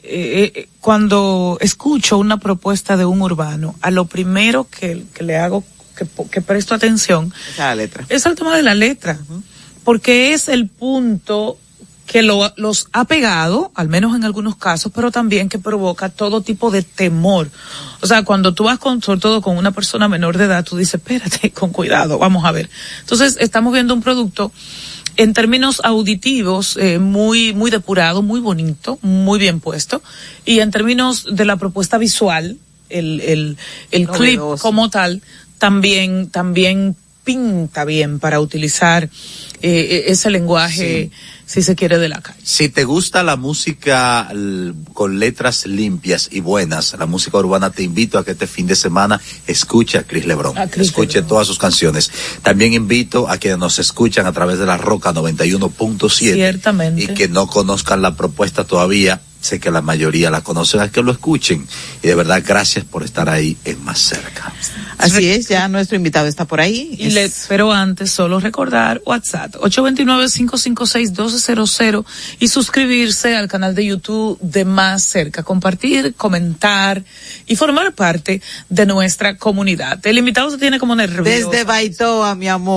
eh, eh, cuando escucho una propuesta de un urbano, a lo primero que, que le hago, que, que presto atención, la letra. es al tema de la letra. Porque es el punto que lo- los ha pegado, al menos en algunos casos, pero también que provoca todo tipo de temor. O sea, cuando tú vas con, sobre todo con una persona menor de edad, tú dices, espérate, con cuidado, vamos a ver. Entonces, estamos viendo un producto en términos auditivos eh, muy muy depurado, muy bonito, muy bien puesto y en términos de la propuesta visual, el el, el clip como tal también también pinta bien para utilizar eh, ese lenguaje si se quiere de la calle. Si te gusta la música con letras limpias y buenas, la música urbana, te invito a que este fin de semana escuche a Chris Lebron. A Chris escuche todas sus canciones. También invito a quienes nos escuchan a través de la Roca 91.7 Ciertamente. y que no conozcan la propuesta todavía. Sé que la mayoría la conocen, a que lo escuchen. Y de verdad, gracias por estar ahí en Más Cerca. Así es, ya nuestro invitado está por ahí. Y le, pero antes solo recordar WhatsApp 829-556-1200 y suscribirse al canal de YouTube de Más Cerca, compartir, comentar y formar parte de nuestra comunidad. El invitado se tiene como nervioso. Desde Baitoa, mi amor.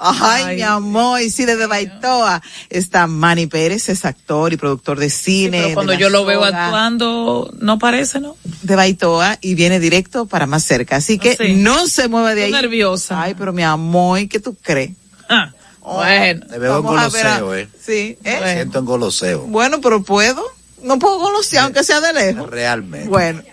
Ay, Ay. mi amor, y sí, desde Baitoa está Manny Pérez, es actor y productor de cine. Pero cuando de yo lo veo soga, actuando, no parece, ¿no? De Baitoa y viene directo para más cerca. Así que sí. no se mueva de ahí. Estoy nerviosa. Ay, pero mi amor, ¿qué tú crees? Ah, bueno. Te veo en a goloseo, eh. Sí, ¿eh? Me siento en goloseo. Bueno, pero puedo. No puedo golosear, aunque sea de lejos. Realmente. Bueno.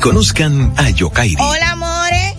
Conozcan a Yokairi.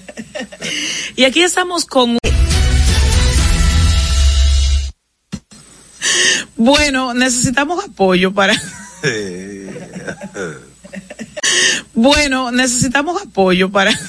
y aquí estamos con... Bueno, necesitamos apoyo para... Bueno, necesitamos apoyo para...